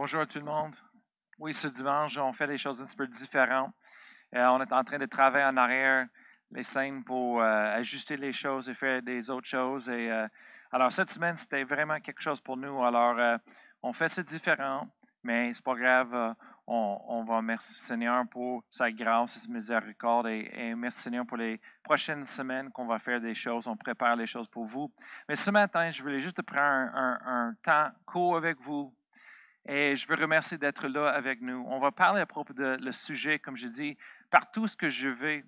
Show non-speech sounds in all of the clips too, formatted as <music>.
Bonjour à tout le monde. Oui, ce dimanche, on fait des choses un petit peu différentes. Euh, on est en train de travailler en arrière les scènes pour euh, ajuster les choses et faire des autres choses. Et, euh, alors, cette semaine, c'était vraiment quelque chose pour nous. Alors, on fait c'est différent, mais c'est pas grave. On, on, va merci Seigneur pour sa grâce et sa miséricorde et, et merci Seigneur pour les prochaines semaines qu'on va faire des choses. On prépare les choses pour vous. Mais ce matin, je voulais juste prendre un, temps court avec vous et je veux remercier d'être là avec nous. On va parler à propos de le sujet, comme je dis, partout ce que je vais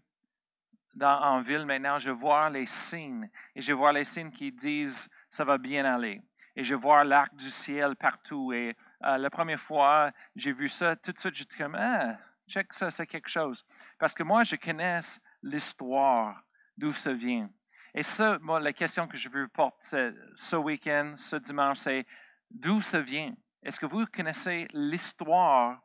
en ville maintenant, je vois les signes. Et je vois les signes qui disent ça va bien aller. Et je vois l'arc du ciel partout. Et euh, la première fois, j'ai vu ça, tout de suite, j'étais comme, ah, check ça, c'est quelque chose. Parce que moi, je connais l'histoire d'où ça vient. Et ça, moi, la question que je veux porter ce week-end, ce dimanche, c'est d'où ça vient? Est-ce que vous connaissez l'histoire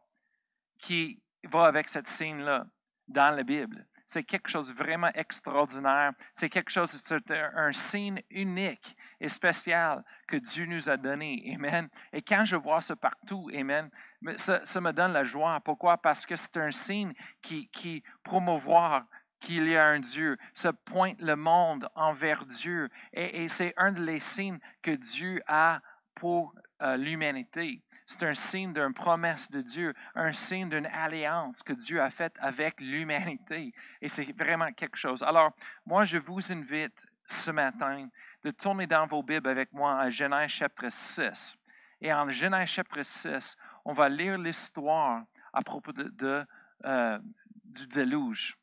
qui va avec cette scène-là dans la Bible? C'est quelque chose de vraiment extraordinaire. C'est quelque chose, c'est un signe unique et spécial que Dieu nous a donné. Amen. Et quand je vois ça partout, Amen, ça, me donne la joie. Pourquoi? Parce que c'est un signe qui, qui promouvoir qu'il y a un Dieu. Ça pointe le monde envers Dieu. Et, et c'est un des signes que Dieu a pour l'humanité. C'est un signe d'une promesse de Dieu, un signe d'une alliance que Dieu a faite avec l'humanité. Et c'est vraiment quelque chose. Alors, moi, je vous invite ce matin de tourner dans vos Bibles avec moi à Genèse chapitre 6. Et en Genèse chapitre 6, on va lire l'histoire à propos de, euh, du déluge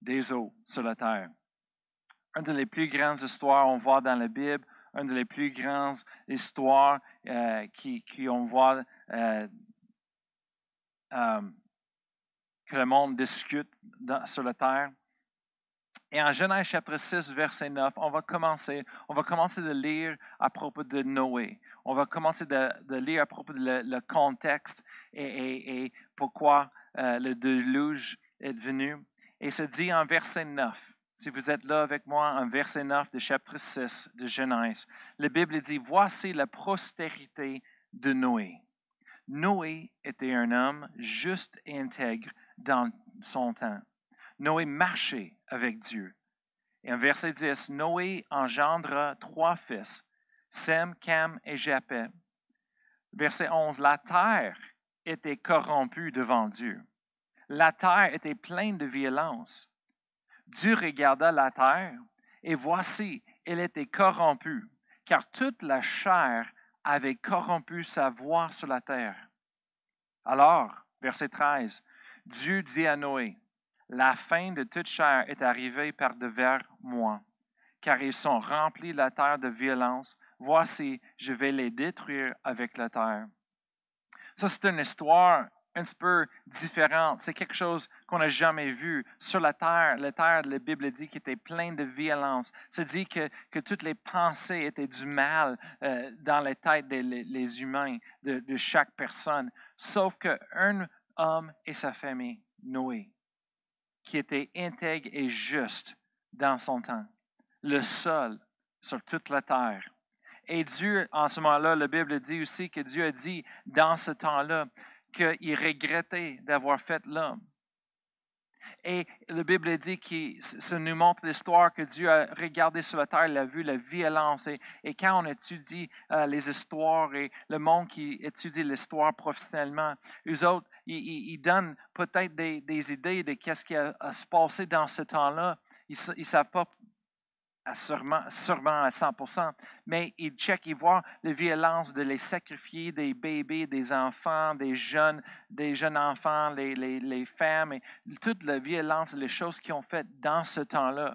des eaux sur la terre. Une des plus grandes histoires qu'on voit dans la Bible, une des plus grandes histoires euh, qui, on voit euh, euh, que le monde discute sur la terre. Et en Genèse chapitre 6, verset 9, on va commencer, on va commencer de lire à propos de Noé. On va commencer de, de lire à propos du le, contexte et, pourquoi le déluge est venu. Et se dit en verset 9, si vous êtes là avec moi, en verset 9 de chapitre 6 de Genèse, la Bible dit, voici la postérité de Noé. Noé était un homme juste et intègre dans son temps. Noé marchait avec Dieu. Et en verset 10, Noé engendra trois fils, Sem, Cam et Japheth. Verset 11, la terre était corrompue devant Dieu. La terre était pleine de violence. Dieu regarda la terre, et voici, elle était corrompue, car toute la chair avait corrompu sa voix sur la terre. Alors, verset 13, Dieu dit à Noé, La fin de toute chair est arrivée par devers moi, car ils sont remplis la terre de violence. Voici, je vais les détruire avec la terre. Ça, c'est une histoire un petit peu différente. C'est quelque chose qu'on n'a jamais vu sur la terre. La terre, la Bible dit, qui était pleine de violence. Ça dit que, que toutes les pensées étaient du mal euh, dans les têtes des humains, de, de, chaque personne. Sauf qu'un homme et sa famille, Noé, qui était intègre et juste dans son temps, le seul sur toute la terre. Et Dieu, en ce moment-là, la Bible dit aussi que Dieu a dit dans ce temps-là, qu'il regrettait d'avoir fait l'homme. Et la Bible dit que ça nous montre l'histoire que Dieu a regardé sur la terre, il a vu la violence. Et, quand on étudie euh, les histoires et le monde qui étudie l'histoire professionnellement, eux autres, ils, donnent peut-être des, idées de ce qui a, a se passé dans ce temps-là. Ils ne savent pas sûrement, à 100% mais il check, il voit la violence de les sacrifier des bébés, des enfants, des jeunes, des jeunes enfants, les, les, les femmes, toute la violence, les choses qu'ils ont faites dans ce temps-là.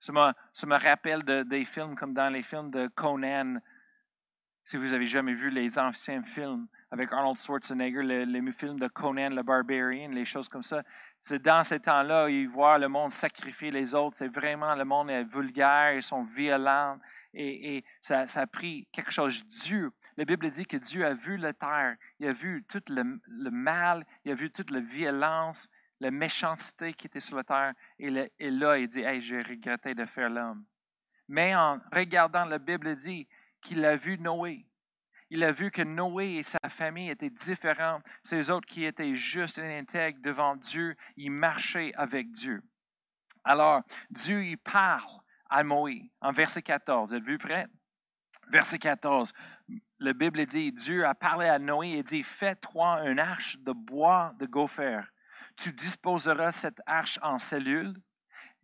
Ça me, ça me rappelle de, des films comme dans les films de Conan, si vous avez jamais vu les anciens films avec Arnold Schwarzenegger, les, les films de Conan le Barbarian, les choses comme ça. C'est dans ces temps-là, ils voient le monde sacrifier les autres. C'est vraiment, le monde est vulgaire, ils sont violents. Et, ça, a pris quelque chose Dieu. La Bible dit que Dieu a vu la terre, il a vu tout le, le mal, il a vu toute la violence, la méchanceté qui était sur la terre. Et, et là, il dit, hey, j'ai regretté de faire l'homme. Mais en regardant, la Bible dit qu'il a vu Noé. Il a vu que Noé et sa famille étaient différents. Ces autres qui étaient justes et intègres devant Dieu, ils marchaient avec Dieu. Alors, Dieu, il parle à Moïse en verset 14. Êtes-vous prêt? Verset 14. La Bible dit, Dieu a parlé à Noé et dit, fais-toi une arche de bois de gopher. Tu disposeras cette arche en cellules.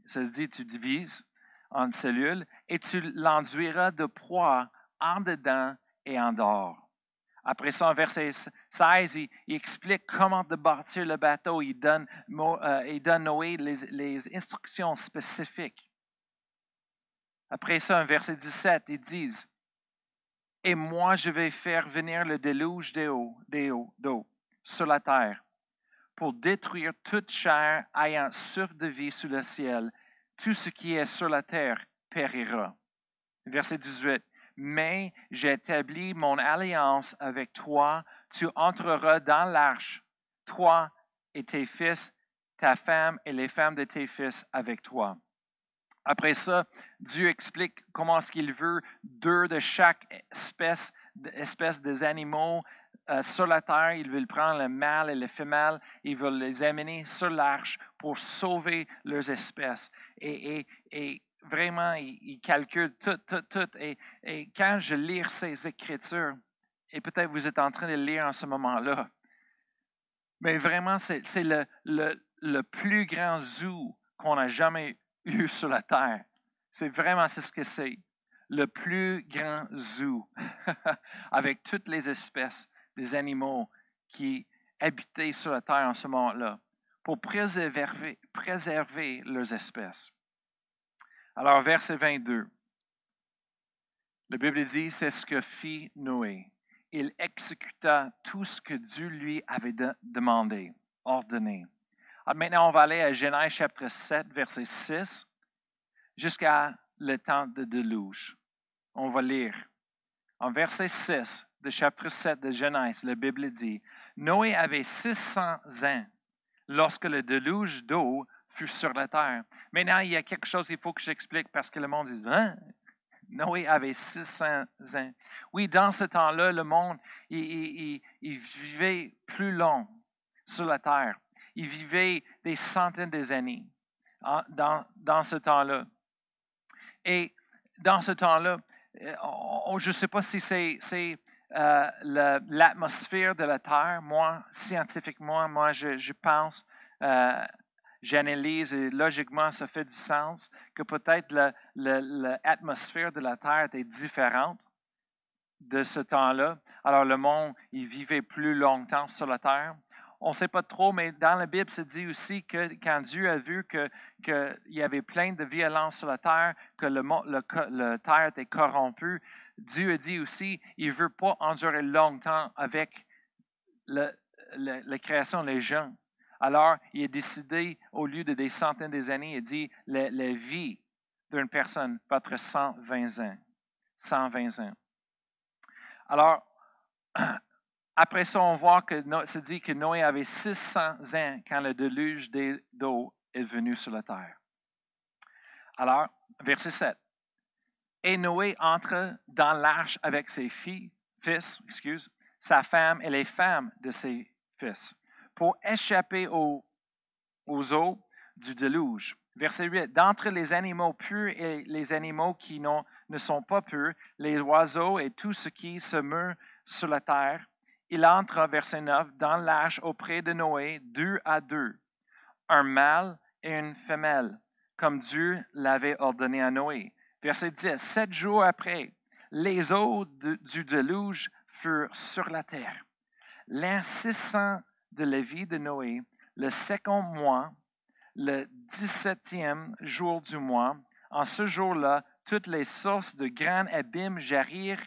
Ça dire, tu divises en cellules et tu l'enduiras de proie en dedans et en dehors. Après ça, en verset 16, il, explique comment de bâtir le bateau. Il donne, euh, il donne Noé les, instructions spécifiques. Après ça, en verset 17, ils disent Et moi, je vais faire venir le déluge d'eau sur la terre pour détruire toute chair ayant vie sous le ciel. Tout ce qui est sur la terre périra. Verset 18 mais j'établis mon alliance avec toi. Tu entreras dans l'arche, toi et tes fils, ta femme et les femmes de tes fils avec toi. Après ça, Dieu explique comment est-ce qu'il veut deux de chaque espèce, espèce des animaux euh, sur la terre. Il veut prendre le mâle et le femelle. Il veut les amener sur l'arche pour sauver leurs espèces. Et, et, et vraiment, il, calcule tout, tout, tout. Et, quand je lis ces écritures, et peut-être vous êtes en train de lire en ce moment-là, mais vraiment, c'est le, le, le, plus grand zoo qu'on a jamais eu <laughs> sur la Terre. C'est vraiment ce que c'est. Le plus grand zoo, <laughs> avec toutes les espèces des animaux qui habitaient sur la Terre en ce moment-là, pour préserver, préserver leurs espèces. Alors, verset 22. La Bible dit, c'est ce que fit Noé. Il exécuta tout ce que Dieu lui avait demandé, ordonné. Alors maintenant, on va aller à Genèse chapitre 7, verset 6, jusqu'à le temps de déluge. On va lire. En verset 6 de chapitre 7 de Genèse, la Bible dit, Noé avait 600 ans lorsque le déluge d'eau sur la terre. Maintenant, il y a quelque chose qu'il faut que j'explique parce que le monde dit hein? Noé avait 600 ans. Oui, dans ce temps-là, le monde, il, vivait plus long sur la terre. Il vivait des centaines d'années dans, dans ce temps-là. Et dans ce temps-là, euh, je ne sais pas si c'est euh, l'atmosphère de la Terre. Moi, scientifiquement, moi, je, je pense euh, j'analyse et logiquement, ça fait du sens que peut-être l'atmosphère de la Terre était différente de ce temps-là. Alors le monde, il vivait plus longtemps sur la Terre. On ne sait pas trop, mais dans la Bible, c'est dit aussi que quand Dieu a vu qu'il y avait plein de violence sur la terre, que le, le, terre était corrompu, Dieu a dit aussi, il ne veut pas endurer longtemps avec la création des gens. Alors, il a décidé, au lieu de des centaines d'années, il dit, la, vie d'une personne va être 120 ans. 120 ans. Alors, <clears throat> après ça, on voit que c'est dit que Noé avait 600 ans quand le déluge d'eau est venu sur la terre. Alors, verset 7. Et Noé entre dans l'arche avec ses filles, fils, excuse, sa femme et les femmes de ses fils pour échapper aux, eaux du déluge. Verset 8. D'entre les animaux purs et les animaux qui ne sont pas purs, les oiseaux et tout ce qui se meurt sur la terre, il entre, verset 9, dans l'arche auprès de Noé, deux à deux, un mâle et une femelle, comme Dieu l'avait ordonné à Noé. Verset 10. Sept jours après, les eaux du déluge furent sur la terre. 600 de la vie de Noé, le second mois, le dix-septième jour du mois, en ce jour-là, toutes les sources de grands abîmes jaillir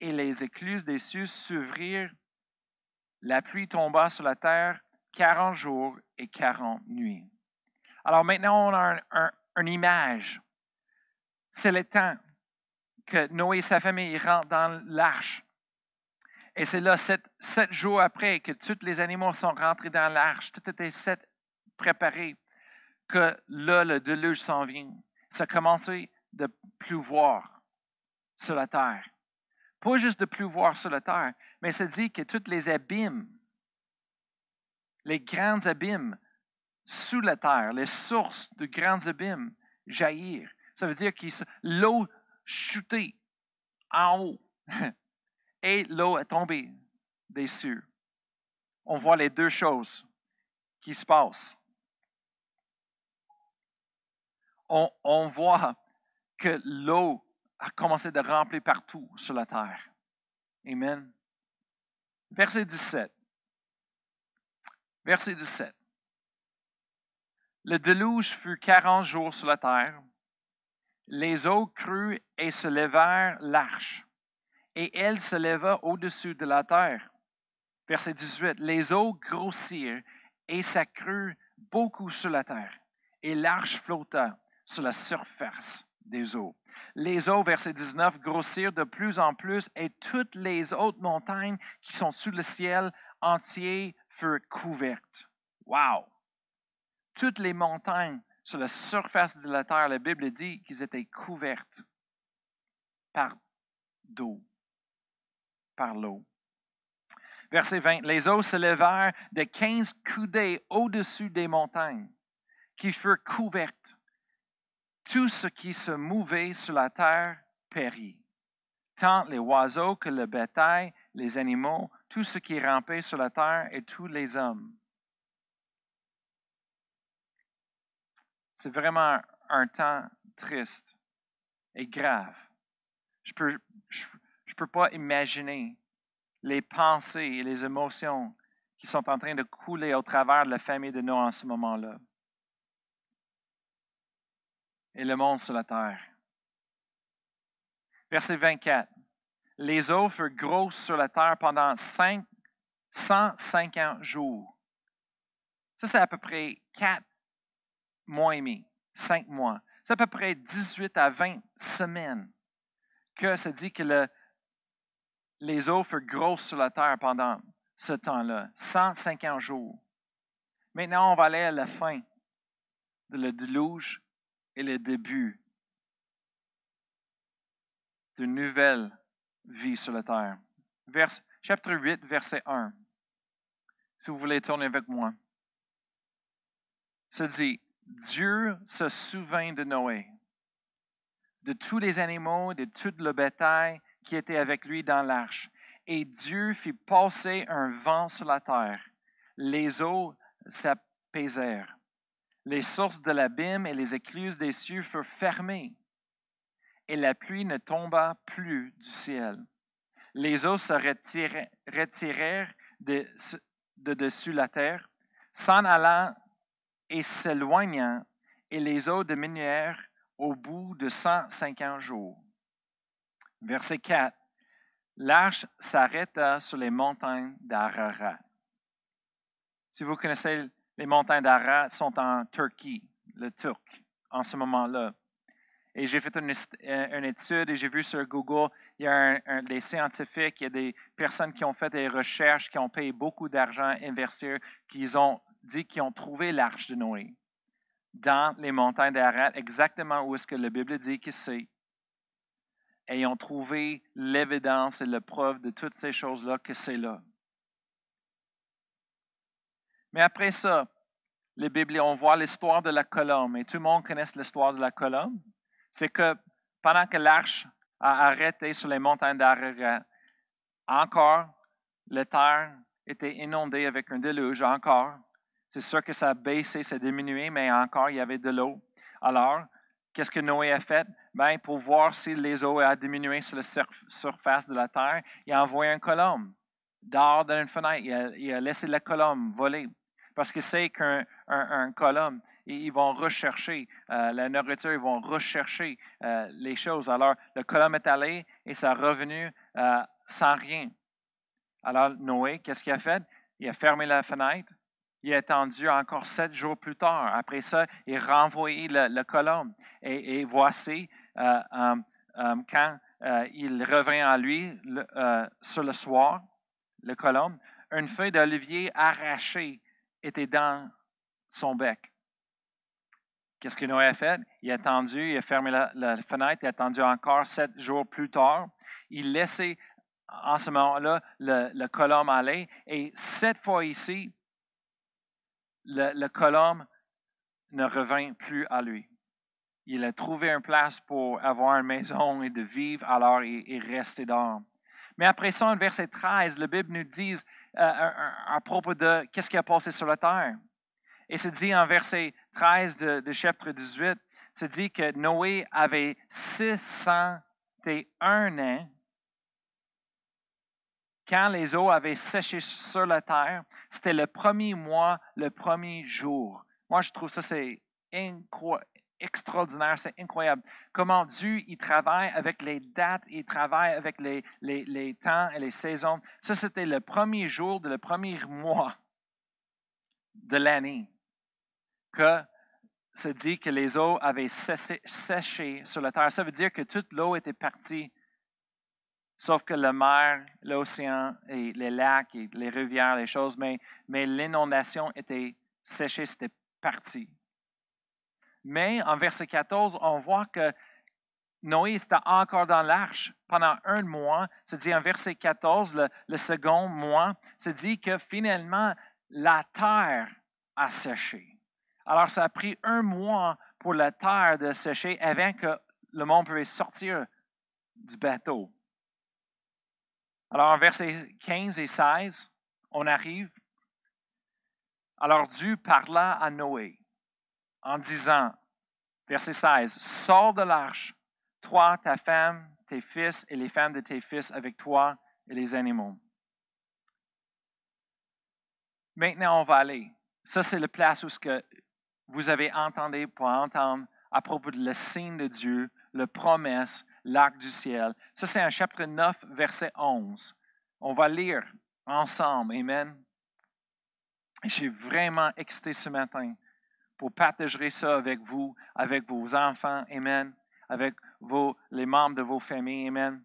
et les écluses des cieux s'ouvrirent. La pluie tomba sur la terre quarante jours et quarante nuits. Alors maintenant, on a une image. C'est le temps que Noé et sa famille rentrent dans l'arche. Et c'est là, sept, jours après, que tous les animaux sont rentrés dans l'arche, tout était sept préparé, que là, le déluge s'en vient. Ça a commencé de pleuvoir sur la terre. Pas juste de pleuvoir sur la terre, mais ça dit que tous les abîmes, les grands abîmes sous la terre, les sources de grands abîmes jaillir. Ça veut dire que l'eau chutait en haut <laughs> et l'eau est tombée des cieux. On voit les deux choses qui se passent. On, voit que l'eau a commencé de remplir partout sur la terre. Amen. Verset 17. Verset 17. Le déluge fut quarante jours sur la terre. Les eaux crurent et se levèrent l'arche, et elle se leva au-dessus de la terre. Verset 18. Les eaux grossirent et s'accrurent beaucoup sur la terre, et l'arche flotta sur la surface des eaux. Les eaux, verset 19, grossirent de plus en plus et toutes les autres montagnes qui sont sous le ciel entier furent couvertes. Wow! Toutes les montagnes sur la surface de la terre, la Bible dit qu'ils étaient couvertes par d'eau, par l'eau. Verset 20, les eaux se levèrent de quinze coudées au-dessus des montagnes, qui furent couvertes tout ce qui se mouvait sur la terre périt, tant les oiseaux que le bétail, les animaux, tout ce qui rampait sur la terre et tous les hommes. C'est vraiment un temps triste et grave. Je peux, peux pas imaginer les pensées et les émotions qui sont en train de couler au travers de la famille de Noé en ce moment-là et le monde sur la terre. Verset 24. Les eaux furent grosses sur la terre pendant 5, 150 jours. Ça, c'est à peu près 4 mois et demi, 5 mois. C'est à peu près 18 à 20 semaines que ça dit que le, les eaux furent grosses sur la terre pendant ce temps-là, 150 jours. Maintenant, on va aller à la fin de le déluge est le début d'une nouvelle vie sur la terre. Chapitre 8, verset 1. Si vous voulez tourner avec moi. Ça dit, Dieu se souvint de Noé, de tous les animaux, de tout le bétail qui était avec lui dans l'arche. Et Dieu fit passer un vent sur la terre. Les eaux s'apaisèrent les sources de l'abîme et les écluses des cieux furent fermées, et la pluie ne tomba plus du ciel. Les eaux se retirèrent de, dessus la terre, s'en allant et s'éloignant, et les eaux diminuèrent au bout de 150 jours. Verset 4. L'arche s'arrêta sur les montagnes d'Ararat. Si vous connaissez les montagnes d'Arat sont en Turquie, le Turc, en ce moment-là. Et j'ai fait une, euh, étude et j'ai vu sur Google, il y a des scientifiques, il y a des personnes qui ont fait des recherches, qui ont payé beaucoup d'argent, investir, qui ont dit qu'ils ont trouvé l'arche de Noé dans les montagnes d'Arat, exactement où est-ce que la Bible dit que c'est. Ont trouvé l'évidence et la preuve de toutes ces choses-là que c'est là. Mais après ça, les Bibles, on voit l'histoire de la colombe. Et tout le monde connaît l'histoire de la colombe. C'est que pendant que l'arche a arrêté sur les montagnes d'Ararat, encore, la terre était inondée avec un déluge, encore. C'est sûr que ça a baissé, ça a diminué, mais encore, il y avait de l'eau. Alors, qu'est-ce que Noé a fait? Ben, pour voir si les eaux ont diminué sur la surface de la terre, il a envoyé un colombe dehors d'une fenêtre. Il a, a laissé la colombe voler parce que c'est qu'un un, colombe, ils vont rechercher euh, la nourriture, ils vont rechercher euh, les choses. Alors, le colombe est allé et ça est revenu euh, sans rien. Alors, Noé, qu'est-ce qu'il a fait? Il a fermé la fenêtre. Il a attendu encore sept jours plus tard. Après ça, il a renvoyé le, colombe. Et, voici, quand il revient à lui sur le soir, le colombe, une feuille d'olivier arrachée était dans son bec. Qu'est-ce que Noé a fait? Il a attendu, il a fermé la, fenêtre, il a attendu encore sept jours plus tard. Il laissait en ce moment-là, le, le colombe allait. Et cette fois ici, le, le colombe ne revint plus à lui. Il a trouvé une place pour avoir une maison et de vivre, alors il est resté dehors. Mais après ça, en verset 13, la Bible nous dit euh, à, propos de qu'est-ce qui a passé sur la terre. Et c'est dit en verset 13 de, chapitre 18, c'est dit que Noé avait 601 ans quand les eaux avaient séché sur la terre. C'était le premier mois, le premier jour. Moi, je trouve ça c'est extraordinaire, c'est incroyable. Comment Dieu il travaille avec les dates, il travaille avec les, les, les temps et les saisons. Ça, c'était le premier jour de le premier mois de l'année que se dit que les eaux avaient séché sur la terre. Ça veut dire que toute l'eau était partie, sauf que la mer, l'océan et les lacs et les rivières, les choses, mais, mais l'inondation était séchée, c'était parti. Mais en verset 14, on voit que Noé était encore dans l'arche pendant un mois. C'est dit en verset 14, le, second mois, c'est dit que finalement, la terre a séché. Alors, ça a pris un mois pour la terre de sécher avant que le monde pouvait sortir du bateau. Alors, en versets 15 et 16, on arrive. Alors, Dieu parla à Noé en disant, verset 16, Sors de l'arche, toi, ta femme, tes fils et les femmes de tes fils avec toi et les animaux. Maintenant, on va aller. Ça, c'est la place où ce que vous avez entendu pour entendre à propos de le signe de Dieu, la promesse, l'arc du ciel. Ça, c'est un chapitre 9, verset 11. On va lire ensemble. Amen. Suis vraiment excité ce matin pour partager ça avec vous, avec vos enfants. Amen. Avec vos, les membres de vos familles. Amen.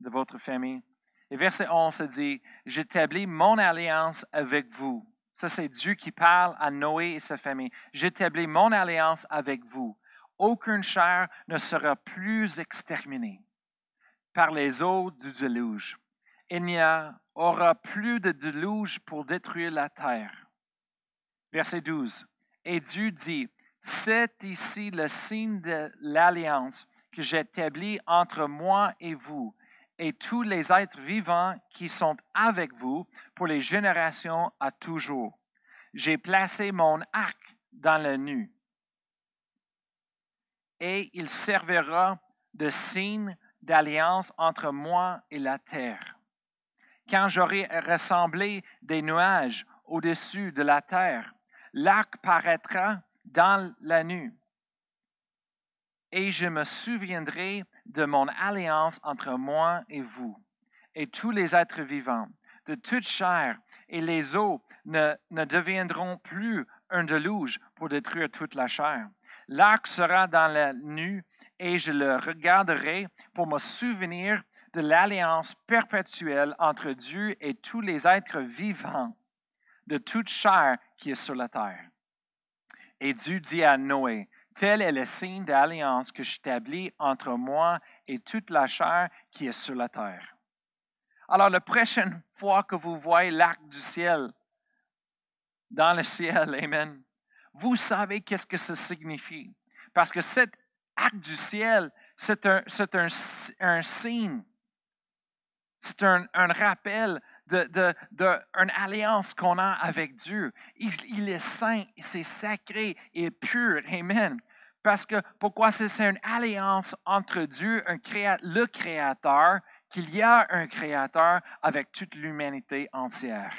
De votre famille. Et verset 11 se dit, J'établis mon alliance avec vous ça, c'est Dieu qui parle à Noé et sa famille. J'établis mon alliance avec vous. Aucune chair ne sera plus exterminée par les eaux du déluge. Il n'y aura plus de déluge pour détruire la terre. Verset 12. Et Dieu dit, c'est ici le signe de l'alliance que j'établis entre moi et vous et tous les êtres vivants qui sont avec vous pour les générations à toujours. J'ai placé mon arc dans le nu et il servira de signe d'alliance entre moi et la terre. Quand j'aurai rassemblé des nuages au-dessus de la terre, l'arc paraîtra dans la nuit et je me souviendrai de mon alliance entre moi et vous, et tous les êtres vivants, de toute chair, et les eaux ne, ne deviendront plus un déluge pour détruire toute la chair. L'arc sera dans la nuit, et je le regarderai pour me souvenir de l'alliance perpétuelle entre Dieu et tous les êtres vivants de toute chair qui est sur la terre. Et Dieu dit à Noé, Tel est le signe d'alliance que j'établis entre moi et toute la chair qui est sur la terre. Alors, la prochaine fois que vous voyez l'arc du ciel dans le ciel, Amen, vous savez qu'est-ce que ça signifie. Parce que cet arc du ciel, c'est un, un, un, signe, c'est un, un rappel d'une de, de, alliance qu'on a avec Dieu. Il, est saint, c'est sacré et pur. Amen. Parce que pourquoi c'est une alliance entre Dieu, un le Créateur, qu'il y a un Créateur avec toute l'humanité entière.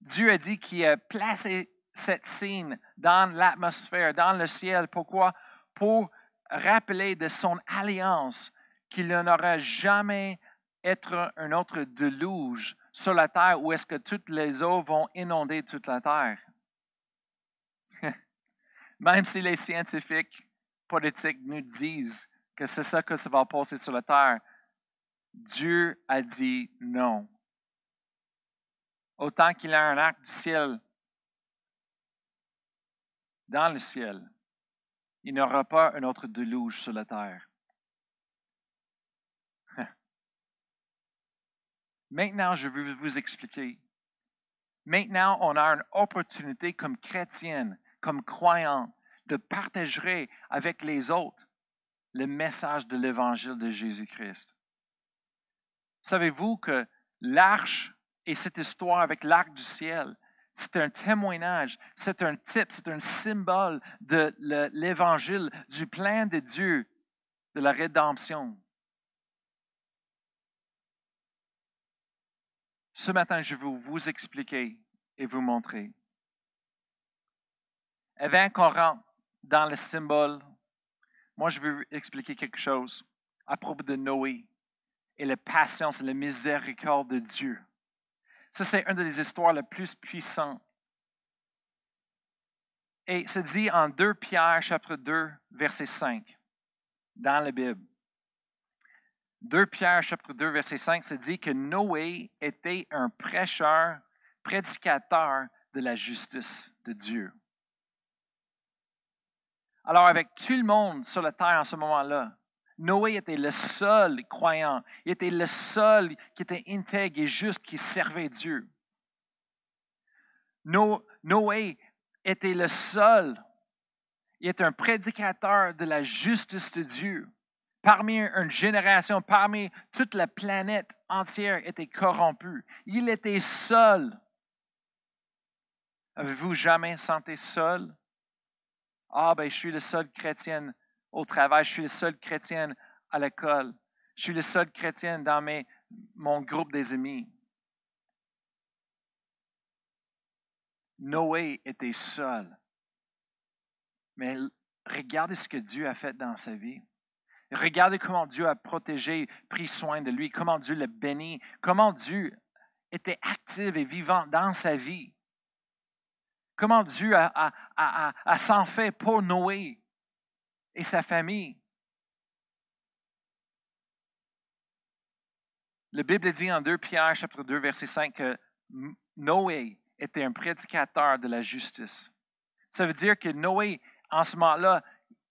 Dieu a dit qu'il a placé cette signe dans l'atmosphère, dans le ciel. Pourquoi? Pour rappeler de son alliance qu'il n'aura jamais être un autre déluge sur la terre où est-ce que toutes les eaux vont inonder toute la terre. <laughs> Même si les scientifiques politiques nous disent que c'est ça que ça va passer sur la terre, Dieu a dit non. Autant qu'il a un arc du ciel dans le ciel, Il n'y aura pas un autre déluge sur la terre. Maintenant, je veux vous expliquer. Maintenant, on a une opportunité comme chrétienne, comme croyant, de partager avec les autres le message de l'évangile de Jésus-Christ. Savez-vous que l'arche et cette histoire avec l'arc du ciel, c'est un témoignage, c'est un type, c'est un symbole de l'évangile, du plan de Dieu, de la rédemption. Ce matin, je veux vous expliquer et vous montrer. Avant qu'on rentre dans le symbole, moi, je veux expliquer quelque chose à propos de Noé et la patience et la miséricorde de Dieu. Ça, c'est une des histoires les plus puissantes. Et c'est dit en 2 Pierre, chapitre 2, verset 5, dans la Bible. 2 Pierre, chapitre 2, verset 5, c'est dit que Noé était un prêcheur, prédicateur de la justice de Dieu. Alors, avec tout le monde sur la terre en ce moment-là, Noé était le seul croyant. Il était le seul qui était intègre et juste, qui servait Dieu. Noé était le seul. Il était un prédicateur de la justice de Dieu. Parmi une génération, parmi toute la planète entière était corrompue. Il était seul. Avez-vous jamais senti seul? Ah, ben, je suis le seul chrétien au travail, je suis le seul chrétien à l'école, je suis le seul chrétien dans mon groupe des amis. Noé était seul. Mais regardez ce que Dieu a fait dans sa vie. Regardez comment Dieu a protégé, pris soin de lui, comment Dieu l'a béni, comment Dieu était actif et vivant dans sa vie. Comment Dieu a s'en fait pour Noé et sa famille. La Bible dit en 2 Pierre, chapitre 2, verset 5, que Noé était un prédicateur de la justice. Ça veut dire que Noé, en ce moment-là,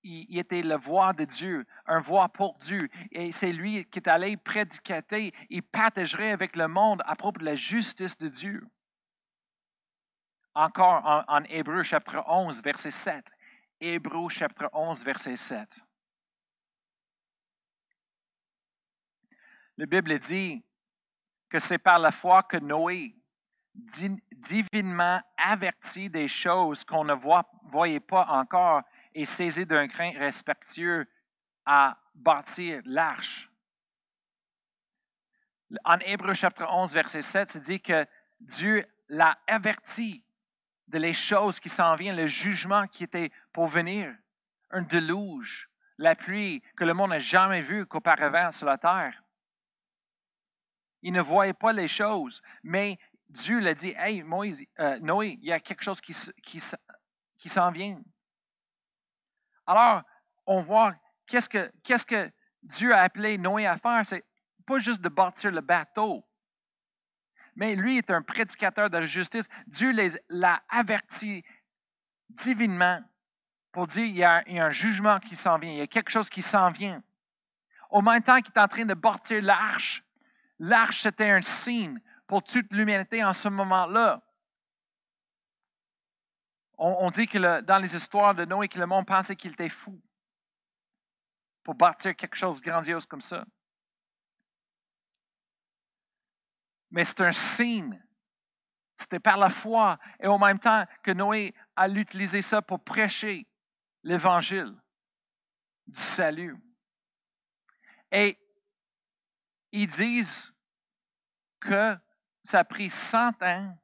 il, était le voix de Dieu, un voix pour Dieu. Et c'est lui qui est allé prédicater et partagerait avec le monde à propos de la justice de Dieu. Encore en, en Hébreu chapitre 11, verset 7. Hébreu chapitre 11, verset 7. La Bible dit que c'est par la foi que Noé, divinement averti des choses qu'on ne voyait pas encore et saisi d'un craint respectueux, à bâtir l'arche. En Hébreu chapitre 11, verset 7, c'est dit que Dieu l'a averti de les choses qui s'en viennent, le jugement qui était pour venir, un déluge, la pluie que le monde n'a jamais vue qu'auparavant sur la terre. Il ne voyait pas les choses, mais Dieu l'a dit, Hey, Moïse, euh, Noé, il y a quelque chose qui, s'en vient. Alors, on voit qu'est-ce que, que Dieu a appelé Noé à faire. C'est pas juste de bâtir le bateau, mais lui est un prédicateur de la justice. Dieu l'a averti divinement pour dire qu'il y, a, un jugement qui s'en vient, il y a quelque chose qui s'en vient. Au même temps qu'il est en train de bâtir l'arche, l'arche c'était un signe pour toute l'humanité en ce moment-là. On, dit que dans les histoires de Noé, que le monde pensait qu'il était fou pour bâtir quelque chose de grandiose comme ça. Mais c'est un signe. C'était par la foi et en même temps que Noé a utilisé ça pour prêcher l'évangile du salut. Et ils disent que ça a pris 100 ans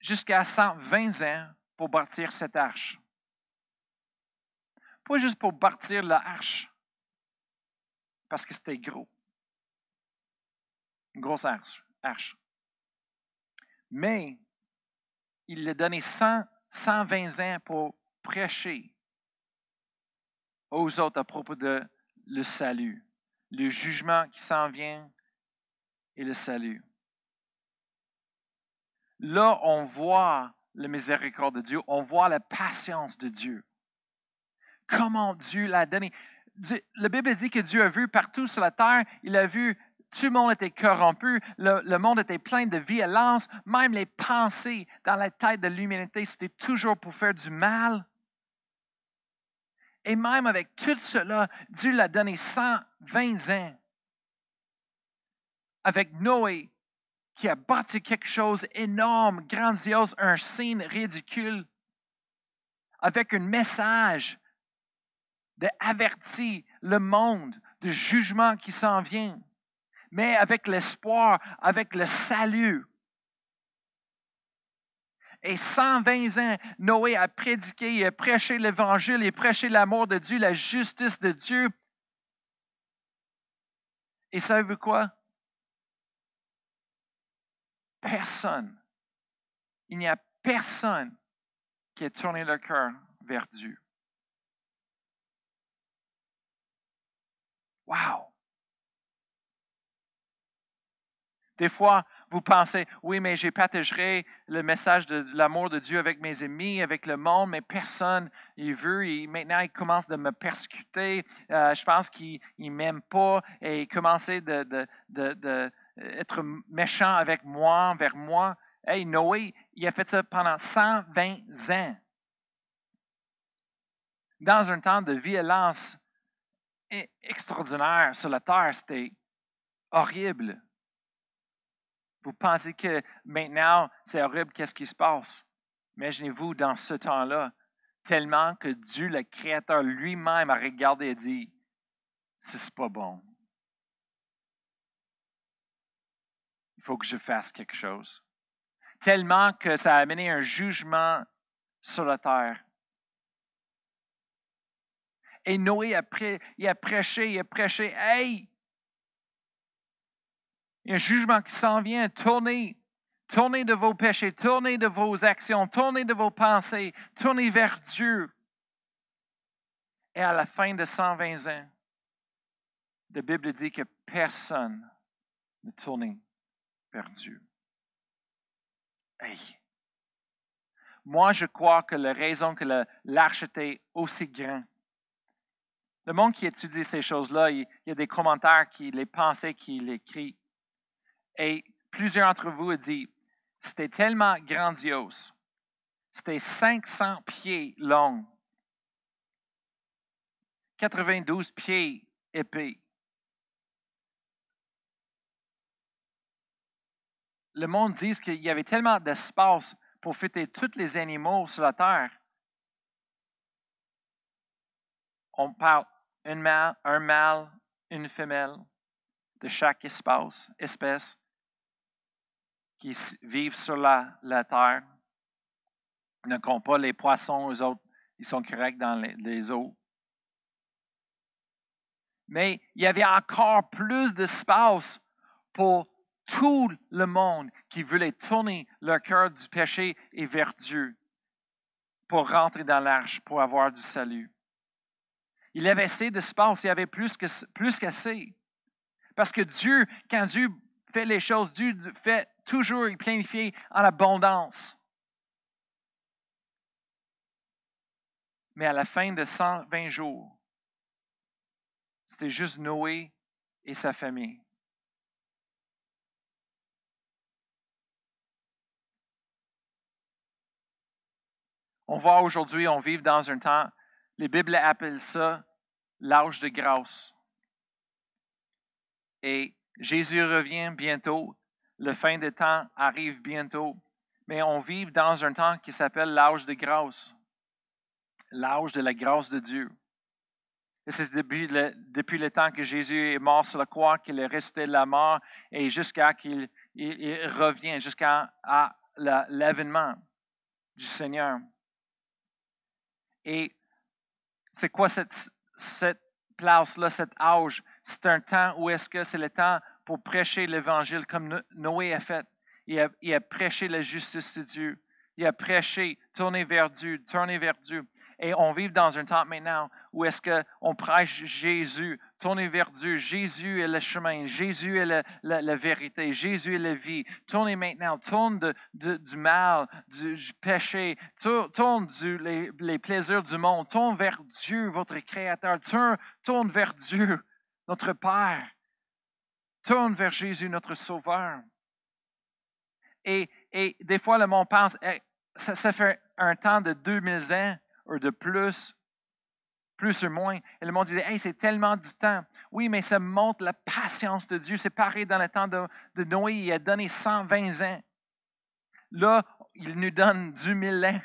jusqu'à 120 ans pour bâtir cette arche. Pas juste pour bâtir la arche, parce que c'était gros une grosse arche. Mais il a donné 100, 120 ans pour prêcher aux autres à propos de le salut, le jugement qui s'en vient et le salut. Là, on voit la miséricorde de Dieu, on voit la patience de Dieu. Comment Dieu l'a donné. la Bible dit que Dieu a vu partout sur la terre, il a vu tout le monde était corrompu, le, le, monde était plein de violence, même les pensées dans la tête de l'humanité, c'était toujours pour faire du mal. Et même avec tout cela, Dieu l'a donné 120 ans. Avec Noé, qui a bâti quelque chose d'énorme, grandiose, un signe ridicule, avec un message d'avertir le monde du jugement qui s'en vient, mais avec l'espoir, avec le salut. Et 120 ans, Noé a prédiqué, il a prêché l'Évangile, il a prêché l'amour de Dieu, la justice de Dieu. Et savez-vous quoi? Personne, il n'y a personne qui a tourné le cœur vers Dieu. Wow! Des fois, vous pensez, oui, mais j'ai partagé le message de l'amour de Dieu avec mes amis, avec le monde, mais personne il veut. Maintenant, il commence de me persécuter. Euh, je pense qu'il ne m'aime pas et il commence de, de, être méchant avec moi, envers moi. Hey, Noé, il a fait ça pendant 120 ans. Dans un temps de violence extraordinaire sur la terre, c'était horrible. Vous pensez que maintenant, c'est horrible, qu'est-ce qui se passe? Imaginez-vous dans ce temps-là, tellement que Dieu, le Créateur lui-même, a regardé et dit, c'est pas bon. Il faut que je fasse quelque chose. Tellement que ça a amené un jugement sur la terre. Et Noé a, il a prêché, il a prêché, hey, il y a un jugement qui s'en vient. Tournez. Tournez de vos péchés, tournez de vos actions, tournez de vos pensées, tournez vers Dieu. Et à la fin de 120 ans, la Bible dit que personne ne tournait vers Dieu. Hey. Moi, je crois que la raison que l'arche était aussi grande, le monde qui étudie ces choses-là, il, y a des commentaires les pensaient, qui l'écrit. Et plusieurs d'entre vous ont dit, c'était tellement grandiose. C'était 500 pieds long, 92 pieds épais. Le monde dit qu'il y avait tellement d'espace pour fêter tous les animaux sur la terre. On parle un mâle, un mâle, une femelle de chaque espèce qui vivent sur la, terre ne comptent pas les poissons, eux autres, ils sont corrects dans les, eaux. Mais il y avait encore plus d'espace pour tout le monde qui voulait tourner leur cœur du péché et vers Dieu pour rentrer dans l'arche, pour avoir du salut. Il avait assez d'espace, il y avait plus qu'assez. Plus Parce que Dieu, quand Dieu fait les choses, Dieu fait toujours et planifié en abondance. Mais à la fin de 120 jours, c'était juste Noé et sa famille. On voit aujourd'hui, on vit dans un temps, les Bibles appellent ça l'âge de grâce. Et Jésus revient bientôt. Le fin des temps arrive bientôt. Mais on vit dans un temps qui s'appelle l'âge de grâce. L'âge de la grâce de Dieu. Et c'est depuis le, depuis le temps que Jésus est mort sur la croix qu'il est resté de la mort et jusqu'à qu'il il, revient, jusqu'à l'avènement du Seigneur. Et c'est quoi cette, cette place-là, cet âge? c'est un temps où est-ce que c'est le temps pour prêcher l'Évangile comme Noé a fait. Il a, prêché la justice de Dieu. Il a prêché, tourner vers Dieu, tourner vers Dieu. Et on vit dans un temps maintenant où est-ce qu'on prêche Jésus, tournez vers Dieu. Jésus est le chemin, Jésus est la, vérité, Jésus est la vie. Tournez maintenant, tourne du mal, du, péché, tourne du, les, plaisirs du monde, tourne vers Dieu, votre Créateur, tourne, tourne vers Dieu, notre Père. Tourne vers Jésus, notre Sauveur. Et, et des fois, le monde pense, ça, ça fait un temps de 2000 ans ou de plus, plus ou moins. Et le monde disait, hey, c'est tellement du temps. Oui, mais ça montre la patience de Dieu. C'est pareil dans le temps de, Noé, il a donné 120 ans. Là, il nous donne du mille ans.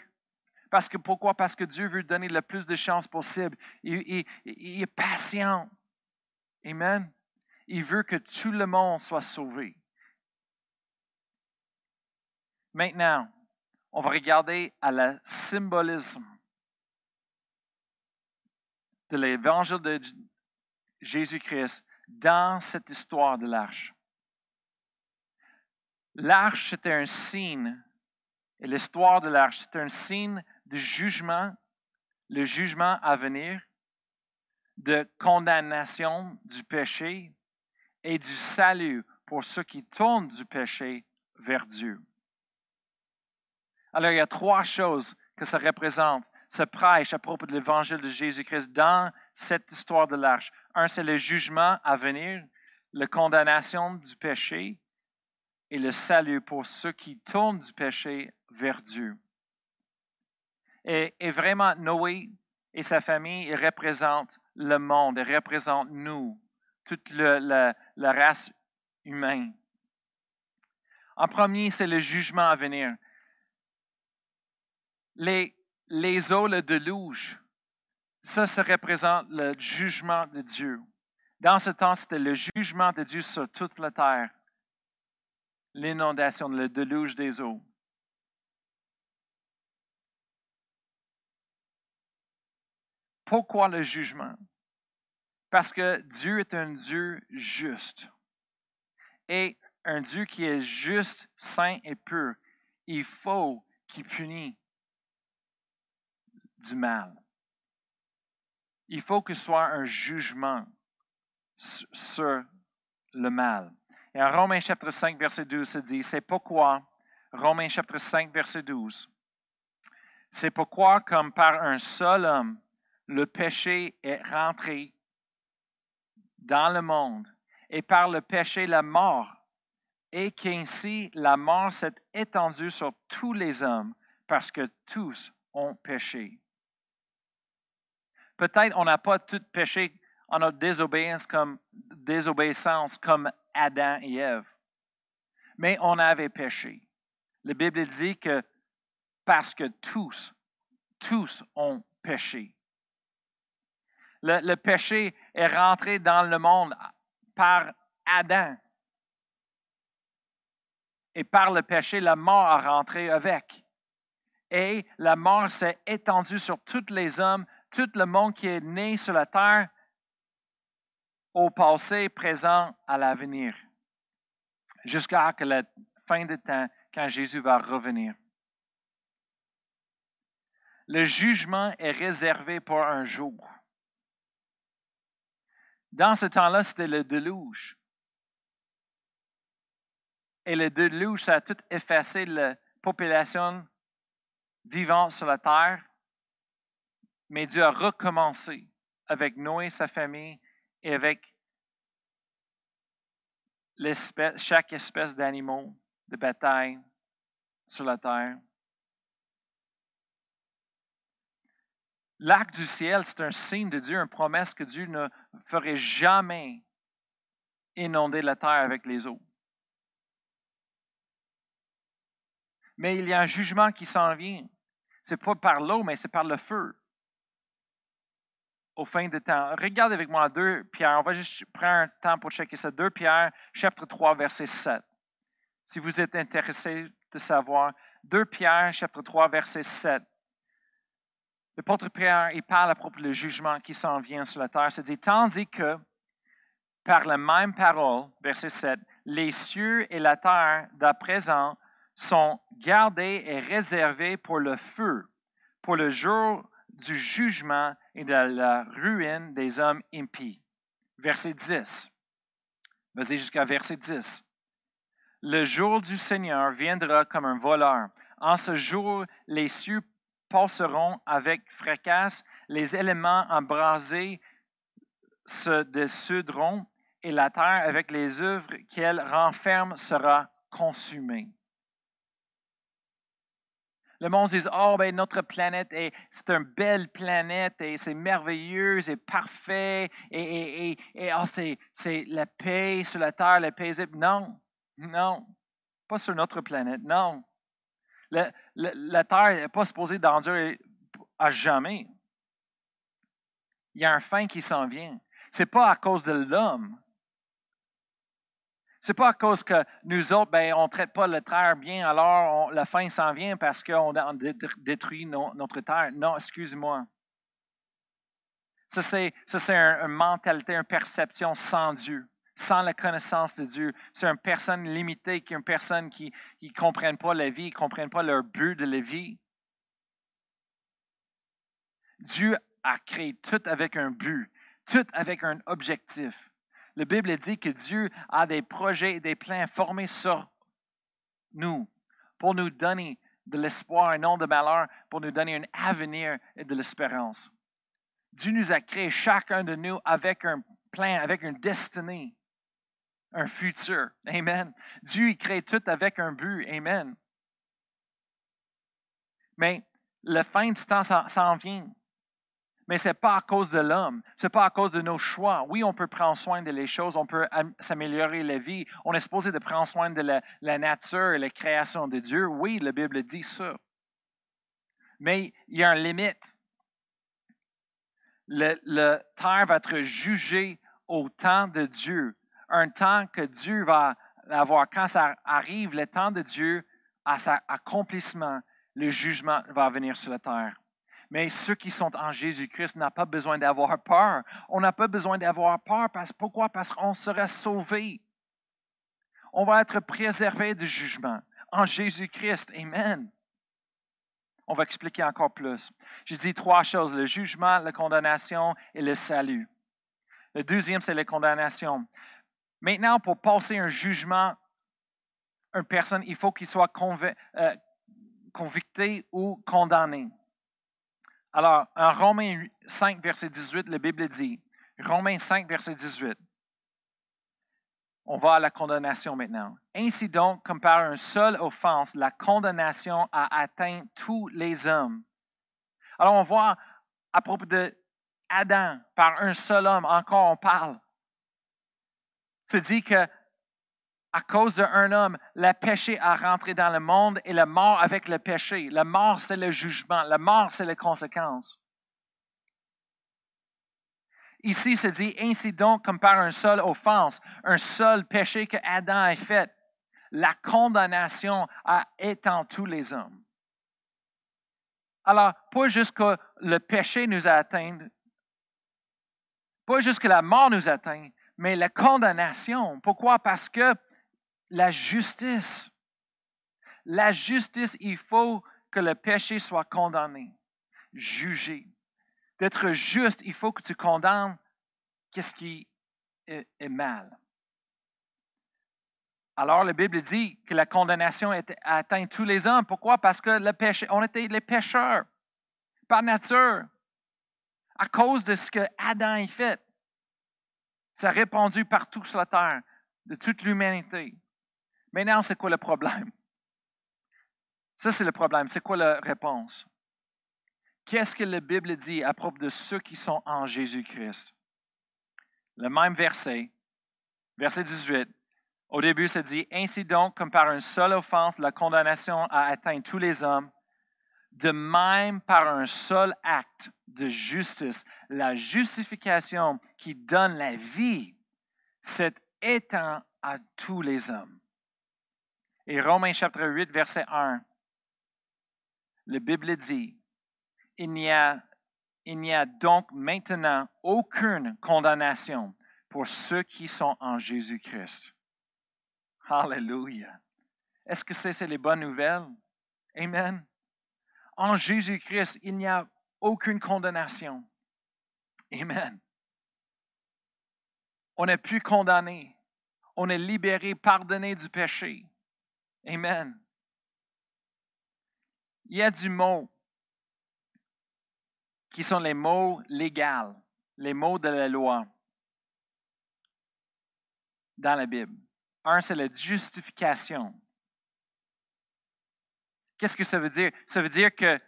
Parce que pourquoi? Parce que Dieu veut donner le plus de chances possible. Il, il est patient. Amen. Il veut que tout le monde soit sauvé. Maintenant, on va regarder à le symbolisme de l'évangile de Jésus-Christ dans cette histoire de l'arche. L'arche, c'était un signe, et l'histoire de l'arche, c'est un signe de jugement, le jugement à venir, de condamnation du péché et du salut pour ceux qui tournent du péché vers Dieu. Alors, il y a trois choses que ça représente se prêche à propos de l'évangile de Jésus-Christ dans cette histoire de l'arche. Un, c'est le jugement à venir, la condamnation du péché et le salut pour ceux qui tournent du péché vers Dieu. Et, vraiment, Noé et sa famille représentent le monde, représentent nous, toute la, race humaine. En premier, c'est le jugement à venir. Les, les eaux, le déluge, ça, ça représente le jugement de Dieu. Dans ce temps, c'était le jugement de Dieu sur toute la terre. L'inondation, le déluge des eaux. Pourquoi le jugement? Parce que Dieu est un Dieu juste. Et un Dieu qui est juste, saint et pur, il faut qu'il punisse du mal. Il faut que ce soit un jugement sur le mal. Et en Romains chapitre 5, verset 12, se dit, c'est pourquoi, Romains chapitre 5, verset 12, c'est pourquoi, comme par un seul homme, le péché est rentré dans le monde, et par le péché, la mort, et qu'ainsi la mort s'est étendue sur tous les hommes, parce que tous ont péché. Peut-être on n'a pas tout péché en notre désobéissance comme, désobéissance comme Adam et Ève. Mais on avait péché. La Bible dit que parce que tous, tous ont péché. Le, péché est rentré dans le monde par Adam. Et par le péché, la mort a rentré avec. Et la mort s'est étendue sur tous les hommes tout le monde qui est né sur la terre au passé, présent, à l'avenir, jusqu'à la fin du temps, quand Jésus va revenir. Le jugement est réservé pour un jour. Dans ce temps-là, c'était le déluge. Et le déluge, ça a tout effacé la population vivante sur la terre mais Dieu a recommencé avec Noé sa famille et avec chaque espèce d'animaux, de bataille sur la terre. L'arc du ciel, c'est un signe de Dieu, une promesse que Dieu ne ferait jamais inonder la terre avec les eaux. Mais il y a un jugement qui s'en vient. Ce n'est pas par l'eau, mais c'est par le feu au fin de temps. Regarde avec moi 2 Pierre. On va juste prendre un temps pour checker ça. 2 Pierre, chapitre 3, verset 7. Si vous êtes intéressé de savoir. 2 Pierre, chapitre 3, verset 7. L'apôtre Pierre, il parle à propos du jugement qui s'en vient sur la terre. C'est dit, tandis que, par la même parole, verset 7, les cieux et la terre d'à présent sont gardés et réservés pour le feu, pour le jour du jugement et de la ruine des hommes impies. Verset 10. Vas-y jusqu'à verset 10. Le jour du Seigneur viendra comme un voleur. En ce jour, les cieux passeront avec fracas, les éléments embrasés se décideront et la terre avec les œuvres qu'elle renferme sera consumée. Le monde dit, oh, ben, notre planète, c'est une belle planète et c'est merveilleux et parfait et, et, oh, c'est la paix sur la terre, la paisible. Non, non, pas sur notre planète, non. La terre n'est pas supposée d'endurer à jamais. Il y a un fin qui s'en vient. Ce n'est pas à cause de l'homme. Ce n'est pas à cause que nous autres, ben, on ne traite pas la terre bien, alors la fin s'en vient parce qu'on détruit notre terre. Non, excuse-moi. Ça, c'est une mentalité, une perception sans Dieu, sans la connaissance de Dieu. C'est une personne limitée, une personne qui ne comprenne pas la vie, qui ne comprenne pas leur but de la vie. Dieu a créé tout avec un but, tout avec un objectif. La Bible dit que Dieu a des projets et des plans formés sur nous pour nous donner de l'espoir et non de malheur, pour nous donner un avenir et de l'espérance. Dieu nous a créé chacun de nous avec un plan, avec une destinée, un futur. Amen. Dieu il crée tout avec un but. Amen. Mais la fin du temps s'en vient mais ce n'est pas à cause de l'homme, ce n'est pas à cause de nos choix. Oui, on peut prendre soin de les choses, on peut s'améliorer la vie, on est supposé de prendre soin de la, nature et la création de Dieu. Oui, la Bible dit ça. Mais il y a une limite. Le, le terre va être jugé au temps de Dieu, un temps que Dieu va avoir. Quand ça arrive, le temps de Dieu, à son accomplissement, le jugement va venir sur la terre. Mais ceux qui sont en Jésus-Christ n'ont pas besoin d'avoir peur. On n'a pas besoin d'avoir peur. Parce, pourquoi? Parce qu'on sera sauvé. On va être préservé du jugement en Jésus-Christ. Amen. On va expliquer encore plus. J'ai dit trois choses, le jugement, la condamnation et le salut. Le deuxième, c'est la condamnation. Maintenant, pour passer un jugement, une personne, il faut qu'il soit euh, convicté ou condamné. Alors, en Romains 5, verset 18, la Bible dit, Romains 5, verset 18, on va à la condamnation maintenant. Ainsi donc, comme par une seule offense, la condamnation a atteint tous les hommes. Alors, on voit à propos de Adam, par un seul homme, encore on parle. C'est dit que à cause d'un homme, le péché a rentré dans le monde et la mort avec le péché. La mort, c'est le jugement. La mort, c'est les conséquences. Ici, c'est dit ainsi donc comme par une seule offense, un seul péché que Adam a fait. La condamnation a éteint tous les hommes. Alors, pas juste que le péché nous a atteint, pas juste que la mort nous atteint, mais la condamnation. Pourquoi? Parce que la justice. La justice, il faut que le péché soit condamné, jugé. D'être juste, il faut que tu condamnes qu'est-ce qui est, mal. Alors, la Bible dit que la condamnation atteint tous les hommes. Pourquoi? Parce que le péché, on était les pécheurs, par nature, à cause de ce que Adam a fait. Ça a répandu partout sur la terre, de toute l'humanité. Maintenant, c'est quoi le problème? Ça, c'est le problème. C'est quoi la réponse? Qu'est-ce que la Bible dit à propos de ceux qui sont en Jésus-Christ? Le même verset, verset 18. Au début, ça dit Ainsi donc, comme par une seule offense, la condamnation a atteint tous les hommes, de même par un seul acte de justice, la justification qui donne la vie s'est éteint à tous les hommes. Et Romains chapitre 8, verset 1, la Bible dit, il n'y a, donc maintenant aucune condamnation pour ceux qui sont en Jésus-Christ. Alléluia. Est-ce que c'est les bonnes nouvelles? Amen. En Jésus-Christ, il n'y a aucune condamnation. Amen. On n'est plus condamné. On est libéré, pardonné du péché. Amen. Il y a du mot qui sont les mots légaux, les mots de la loi dans la Bible. Un, c'est la justification. Qu'est-ce que ça veut dire? Ça veut dire que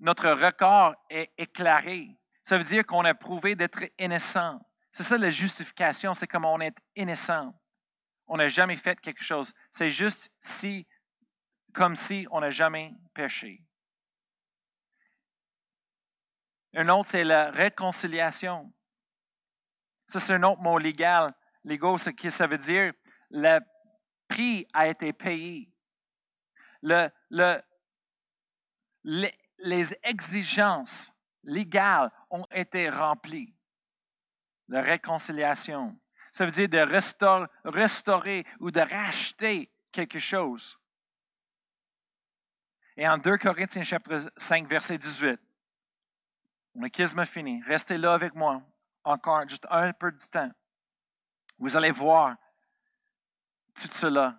notre record est éclairé. Ça veut dire qu'on a prouvé d'être innocent. C'est ça la justification, c'est comme on est innocent. On n'a jamais fait quelque chose. C'est juste si, comme si on n'a jamais péché. Un autre, c'est la réconciliation. Ça, c'est un autre mot légal. Légal, ce que ça veut dire, le prix a été payé. Le, le, les, exigences légales ont été remplies. La réconciliation. Ça veut dire de restaurer, ou de racheter quelque chose. Et en 2 Corinthiens chapitre 5, verset 18, on a quasiment fini. Restez là avec moi encore juste un peu de temps. Vous allez voir tout cela.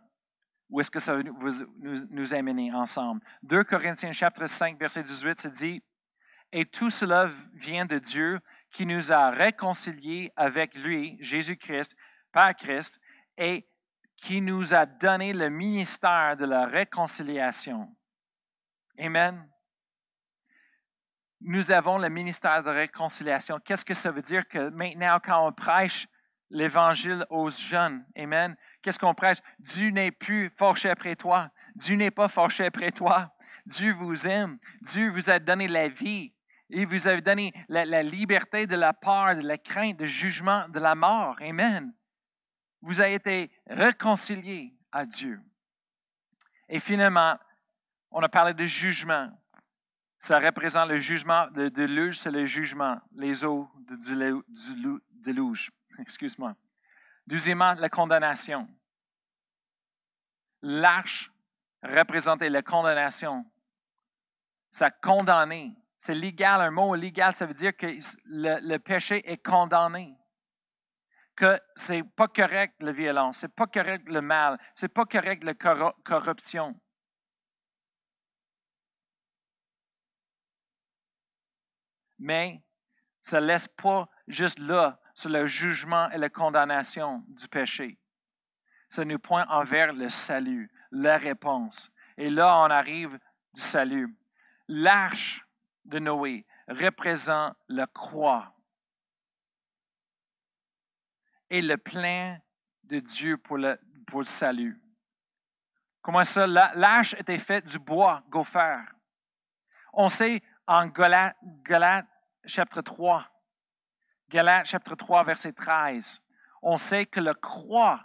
Où est-ce que ça va nous, nous, amener ensemble? 2 Corinthiens chapitre 5, verset 18, se dit, Et tout cela vient de Dieu qui nous a réconciliés avec lui, Jésus-Christ, par Christ, et qui nous a donné le ministère de la réconciliation. Amen nous avons le ministère de réconciliation. Qu'est-ce que ça veut dire que maintenant, quand on prêche l'évangile aux jeunes, Amen, qu'est-ce qu'on prêche? Dieu n'est plus fâché après toi. Dieu n'est pas fâché après toi. Dieu vous aime. Dieu vous a donné la vie. Il vous a donné la, liberté de la peur, de la crainte, du jugement, de la mort. Amen. Vous avez été réconciliés à Dieu. Et finalement, on a parlé de jugement. Ça représente le jugement. Le déluge, c'est le jugement, les eaux du déluge. Excuse-moi. Deuxièmement, la condamnation. L'arche représentait la condamnation. Ça condamné. C'est légal, un mot légal, ça veut dire que le, péché est condamné. Que c'est pas correct la violence, c'est pas correct le mal, c'est pas correct la corruption. mais ça ne laisse pas juste là sur le jugement et la condamnation du péché. Ça nous pointe envers le salut, la réponse. Et là, on arrive du salut. L'arche de Noé représente la croix et le plein de Dieu pour le, pour le salut. Comment ça? L'arche était faite du bois gopher. On sait en Galates, chapitre 3, Galates chapitre 3, verset 13, on sait que la croix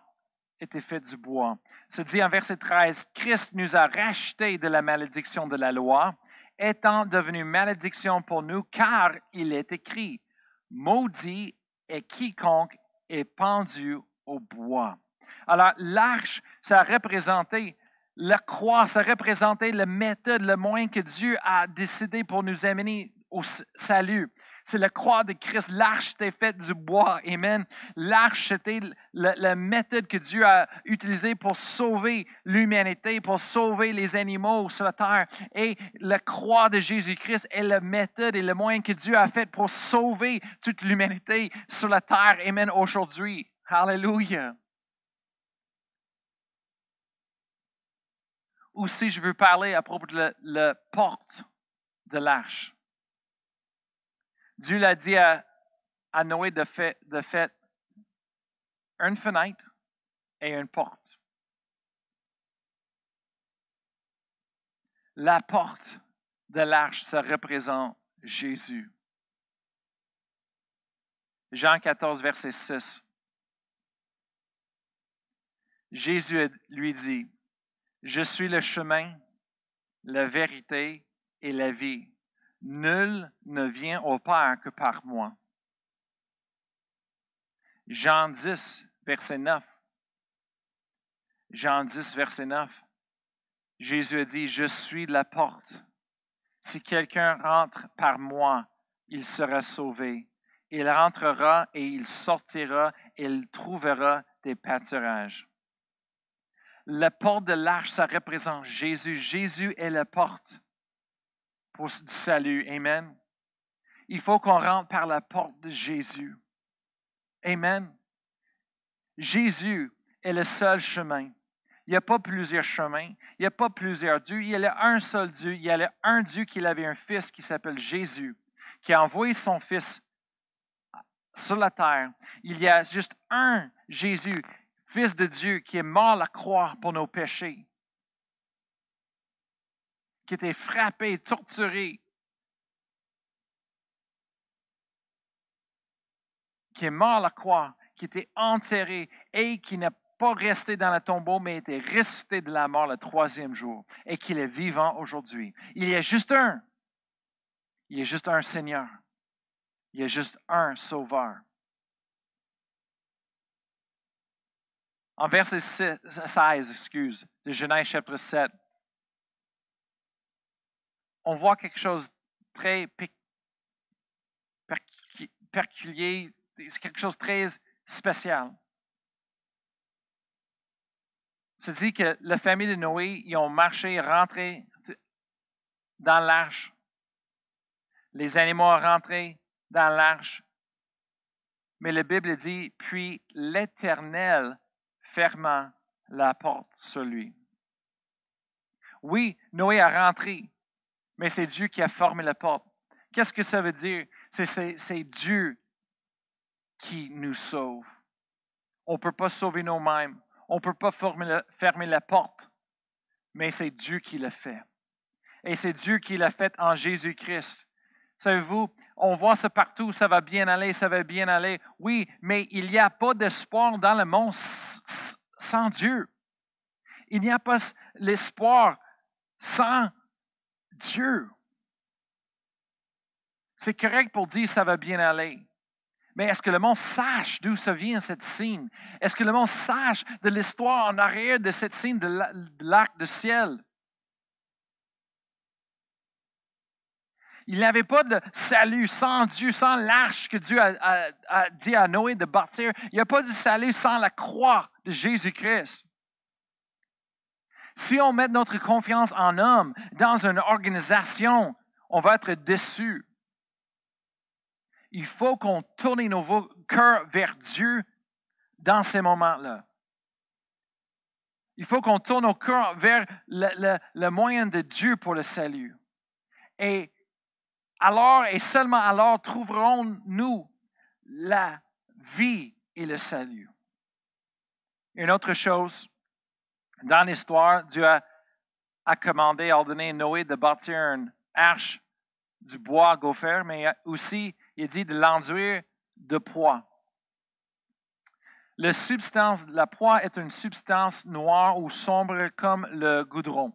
était faite du bois. C'est dit en verset 13, Christ nous a rachetés de la malédiction de la loi, étant devenu malédiction pour nous, car il est écrit, maudit est quiconque est pendu au bois. Alors, l'arche, ça a représenté la croix, ça représentait la méthode, le moyen que Dieu a décidé pour nous amener au salut. C'est la croix de Christ. L'arche était faite du bois. Amen. L'arche, c'était la, méthode que Dieu a utilisée pour sauver l'humanité, pour sauver les animaux sur la terre. Et la croix de Jésus-Christ est la méthode et le moyen que Dieu a fait pour sauver toute l'humanité sur la terre. Amen. Aujourd'hui. Hallelujah. Aussi, je veux parler à propos de la porte de l'arche. Dieu l'a dit à, Noé de faire de fait une fenêtre et une porte. La porte de l'arche, ça représente Jésus. Jean 14, verset 6. Jésus lui dit, Je suis le chemin, la vérité et la vie. Nul ne vient au Père que par moi. Jean 10, verset 9. Jean 10, verset 9. Jésus a dit, je suis la porte. Si quelqu'un rentre par moi, il sera sauvé. Il rentrera et il sortira et il trouvera des pâturages. La porte de l'arche, ça représente Jésus. Jésus est la porte du salut. Amen. Il faut qu'on rentre par la porte de Jésus. Amen. Jésus est le seul chemin. Il n'y a pas plusieurs chemins. Il n'y a pas plusieurs dieux. Il y a un seul Dieu. Il y a un Dieu qui avait un fils qui s'appelle Jésus, qui a envoyé son fils sur la terre. Il y a juste un Jésus, fils de Dieu, qui est mort à la croix pour nos péchés, qui était frappé, torturé, qui est mort à la croix, qui était enterré et qui n'a pas resté dans le tombeau, mais était resté de la mort le troisième jour et qu'il est vivant aujourd'hui. Il y a juste un. Il y a juste un Seigneur. Il y a juste un Sauveur. En verset 16, excuse, de Genèse chapitre 7, on voit quelque chose de très particulier, c'est quelque chose de très spécial. C'est dit que la famille de Noé, ils ont marché, rentré dans l'arche. Les animaux ont rentré dans l'arche. Mais la Bible dit, puis l'Éternel ferma la porte sur lui. Oui, Noé a rentré, mais c'est Dieu qui a formé la porte. Qu'est-ce que ça veut dire? C'est Dieu qui nous sauve. On ne peut pas sauver nous-mêmes. On ne peut pas fermer la porte. Mais c'est Dieu qui l'a fait. Et c'est Dieu qui l'a fait en Jésus-Christ. Savez-vous, on voit ça partout, ça va bien aller, ça va bien aller. Oui, mais il n'y a pas d'espoir dans le monde sans Dieu. Il n'y a pas l'espoir sans Dieu. C'est correct pour dire ça va bien aller. Mais est-ce que le monde sache d'où ça vient cette signe? Est-ce que le monde sache de l'histoire en arrière de cette signe de l'arc de ciel? Il n'y avait pas de salut sans Dieu, sans l'arche que Dieu a, dit à Noé de bâtir. Il n'y a pas de salut sans la croix de Jésus-Christ. Si on met notre confiance en homme, dans une organisation, on va être déçu il faut qu'on tourne nos cœurs vers Dieu dans ces moments-là. Il faut qu'on tourne nos cœurs vers le, moyen de Dieu pour le salut. Et alors et seulement alors trouverons-nous la vie et le salut. Une autre chose, dans l'histoire, Dieu a, a commandé, ordonné à Noé de bâtir une arche du bois gopher, mais aussi il dit de l'enduire de poids. La substance, la poids est une substance noire ou sombre comme le goudron.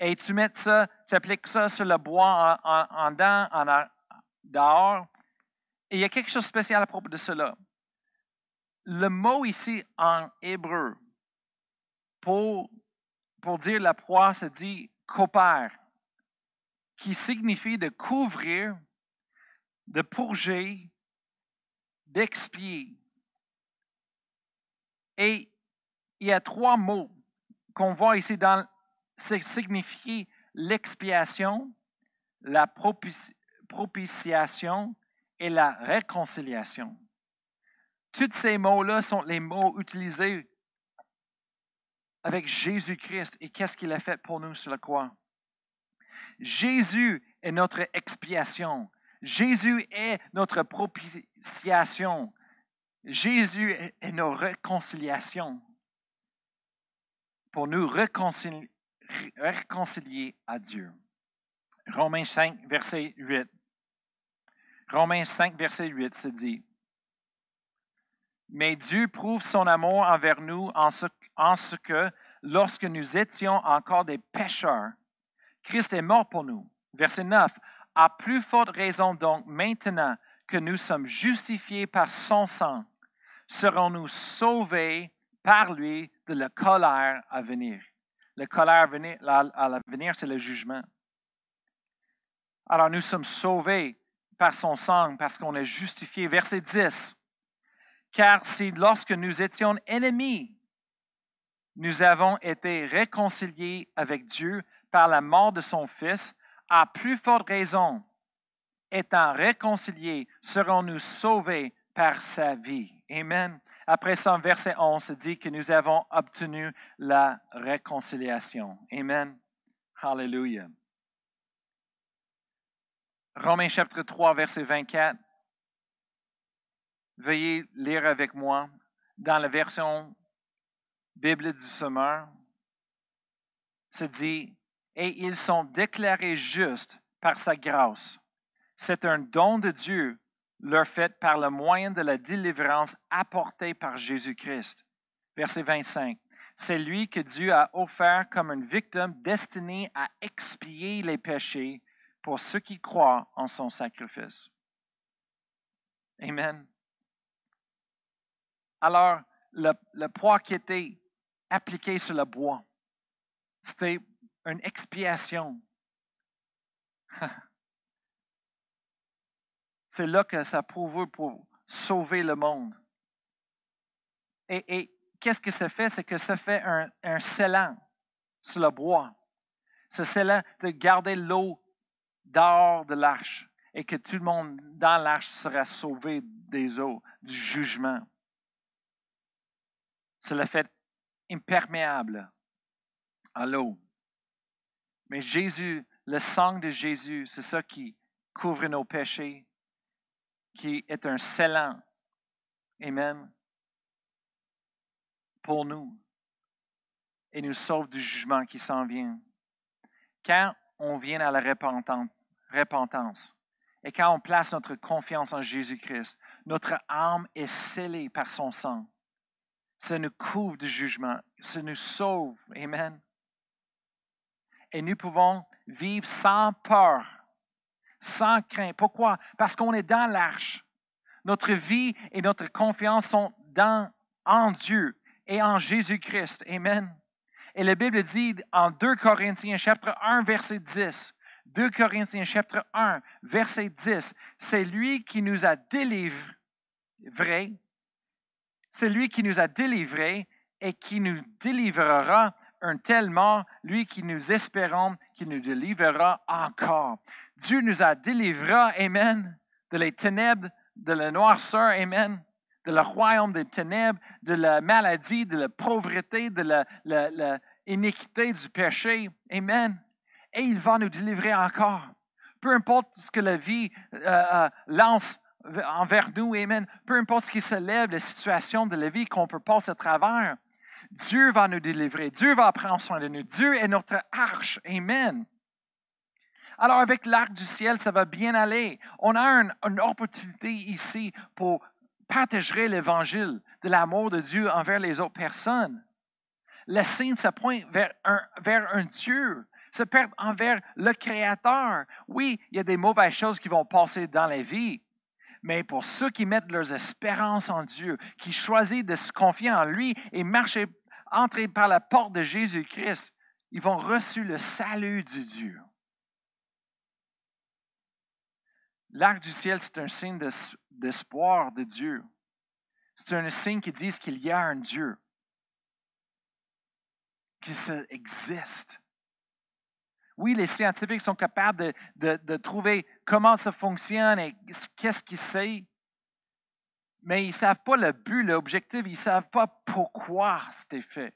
Et tu mets ça, tu appliques ça sur le bois en, en, dedans, en dehors. Et il y a quelque chose de spécial à propos de cela. Le mot ici en hébreu pour, pour dire la poix se dit coopère, qui signifie de couvrir de purger, d'expier. Et il y a trois mots qu'on voit ici dans signifier l'expiation, la propitiation et la réconciliation. Tous ces mots-là sont les mots utilisés avec Jésus-Christ et qu'est-ce qu'il a fait pour nous sur la croix? Jésus est notre expiation. Jésus est notre propitiation. Jésus est nos réconciliations pour nous réconcilier, réconcilier à Dieu. Romains 5, verset 8. Romains 5, verset 8 se dit, Mais Dieu prouve son amour envers nous en ce, en ce que, lorsque nous étions encore des pécheurs, Christ est mort pour nous. Verset 9. À plus forte raison donc, maintenant que nous sommes justifiés par son sang, serons-nous sauvés par lui de la colère à venir. La colère à venir, c'est le jugement. Alors nous sommes sauvés par son sang, parce qu'on est justifié. Verset 10. Car si lorsque nous étions ennemis, nous avons été réconciliés avec Dieu par la mort de son Fils, à plus forte raison, étant réconciliés, serons-nous sauvés par sa vie. Amen. Après ça, verset 11 dit que nous avons obtenu la réconciliation. Amen. Hallelujah. Romains chapitre 3, verset 24. Veuillez lire avec moi dans la version Bible du Sommeur. Se dit, et ils sont déclarés justes par sa grâce. C'est un don de Dieu leur fait par le moyen de la délivrance apportée par Jésus-Christ. Verset 25. C'est lui que Dieu a offert comme une victime destinée à expier les péchés pour ceux qui croient en son sacrifice. Amen. Alors, le, le poids qui était appliqué sur le bois, c'était une expiation. <laughs> C'est là que ça prouve pour sauver le monde. Et, qu'est-ce que ça fait? C'est que ça fait un, un scellant sur le bois. Ce scellant de garder l'eau dehors de l'arche et que tout le monde dans l'arche sera sauvé des eaux, du jugement. C'est le fait imperméable à l'eau. Mais Jésus, le sang de Jésus, c'est ça qui couvre nos péchés, qui est un scellant. Amen. Pour nous. Et nous sauve du jugement qui s'en vient. Quand on vient à la repentance et quand on place notre confiance en Jésus-Christ, notre âme est scellée par son sang. Ça nous couvre du jugement. Ça nous sauve. Amen. Et nous pouvons vivre sans peur sans crainte. Pourquoi? Parce qu'on est dans l'arche. Notre vie et notre confiance sont dans, en Dieu et en Jésus-Christ. Amen. Et la Bible dit en 2 Corinthiens chapitre 1 verset 10, 2 Corinthiens chapitre 1 verset 10, c'est lui qui nous a délivrés, c'est lui qui nous a délivrés et qui nous délivrera un tellement, lui qui nous espérons, qui nous délivrera encore. Dieu nous a délivrés, Amen, de les ténèbres, de la noirceur, Amen, de le royaume des ténèbres, de la maladie, de la pauvreté, de l'iniquité, du péché. Amen. Et il va nous délivrer encore. Peu importe ce que la vie euh, euh, lance envers nous, Amen. Peu importe ce qui se lève, la situation de la vie qu'on peut passer à travers, Dieu va nous délivrer. Dieu va prendre soin de nous. Dieu est notre arche. Amen. Alors avec l'arc du ciel, ça va bien aller. On a une, opportunité ici pour partager l'évangile de l'amour de Dieu envers les autres personnes. Le signe se pointe vers un, vers un Dieu, se perd envers le Créateur. Oui, il y a des mauvaises choses qui vont passer dans la vie, mais pour ceux qui mettent leurs espérances en Dieu, qui choisissent de se confier en lui et marcher, entrer par la porte de Jésus-Christ, ils vont reçu le salut du Dieu. L'arc du ciel, c'est un signe d'espoir de Dieu. C'est un signe qui dit qu'il y a un Dieu, ça existe. Oui, les scientifiques sont capables de, trouver comment ça fonctionne et qu'est-ce qu'ils savent, mais ils ne savent pas le but, l'objectif, ils ne savent pas pourquoi c'était fait.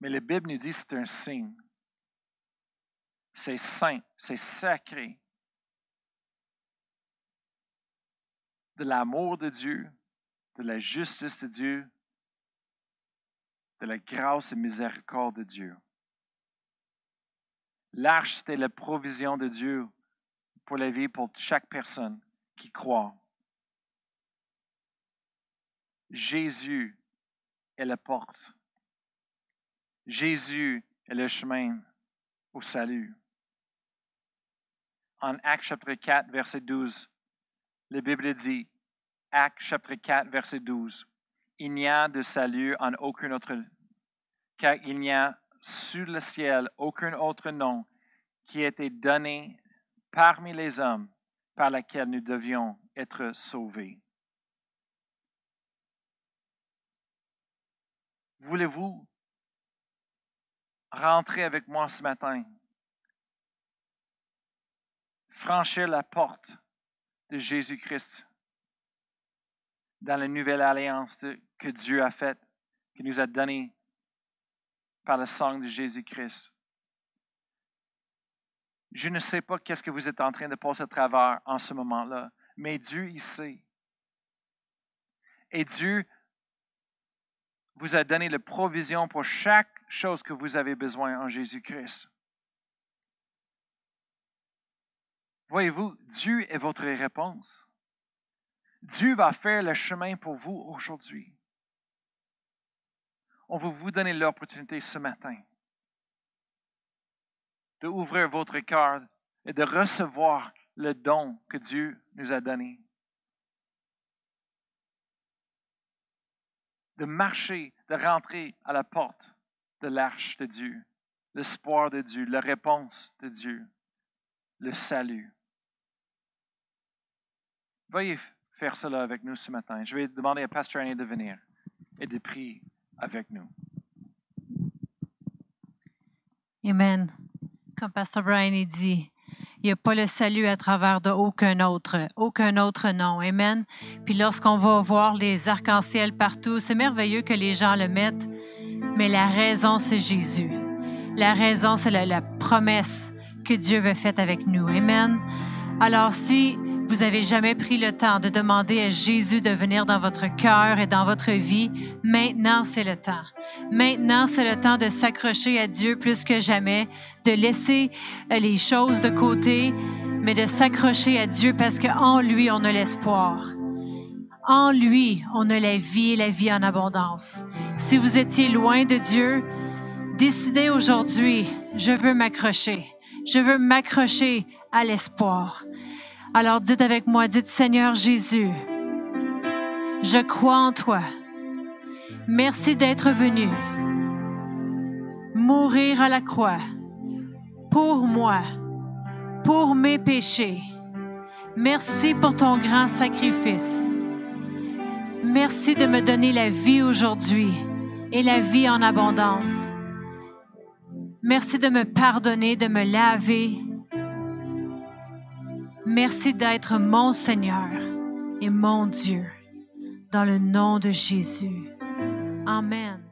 Mais la Bible nous dit que c'est un signe c'est saint, c'est sacré. De l'amour de Dieu, de la justice de Dieu, de la grâce et miséricorde de Dieu. L'arche, c'était la provision de Dieu pour la vie pour chaque personne qui croit. Jésus est la porte. Jésus est le chemin au salut en Actes chapitre 4, verset 12. La Bible dit, Actes chapitre 4, verset 12, Il n'y a de salut en aucun autre, car il n'y a sur le ciel aucun autre nom qui a été donné parmi les hommes par laquelle nous devions être sauvés. Voulez-vous rentrer avec moi ce matin? Franchir la porte de Jésus-Christ dans la nouvelle alliance que Dieu a faite, qui nous a donnée par le sang de Jésus-Christ. Je ne sais pas qu'est-ce que vous êtes en train de passer à travers en ce moment-là, mais Dieu, il sait. Et Dieu vous a donné la provision pour chaque chose que vous avez besoin en Jésus-Christ. Voyez-vous, Dieu est votre réponse. Dieu va faire le chemin pour vous aujourd'hui. On va vous donner l'opportunité ce matin d'ouvrir votre cœur et de recevoir le don que Dieu nous a donné. De marcher, de rentrer à la porte de l'arche de Dieu, l'espoir de Dieu, la réponse de Dieu, le salut. Veuillez faire cela avec nous ce matin. Je vais demander à Pasteur Annie de venir et de prier avec nous. Amen. Comme Pasteur Brian dit, il n'y a pas le salut à travers de aucun autre, aucun autre nom. Amen. Puis lorsqu'on va voir les arcs-en-ciel partout, c'est merveilleux que les gens le mettent, mais la raison, c'est Jésus. La raison, c'est la, la promesse que Dieu veut faite avec nous. Amen. Alors si vous avez jamais pris le temps de demander à Jésus de venir dans votre cœur et dans votre vie, maintenant c'est le temps. Maintenant c'est le temps de s'accrocher à Dieu plus que jamais, de laisser euh, les choses de côté, mais de s'accrocher à Dieu parce qu'en lui on a l'espoir. En lui on a la vie et la vie en abondance. Si vous étiez loin de Dieu, décidez aujourd'hui, je veux m'accrocher. Je veux m'accrocher à l'espoir. Alors dites avec moi, dites Seigneur Jésus, je crois en toi. Merci d'être venu mourir à la croix pour moi, pour mes péchés. Merci pour ton grand sacrifice. Merci de me donner la vie aujourd'hui et la vie en abondance. Merci de me pardonner, de me laver, Merci d'être mon Seigneur et mon Dieu. Dans le nom de Jésus. Amen.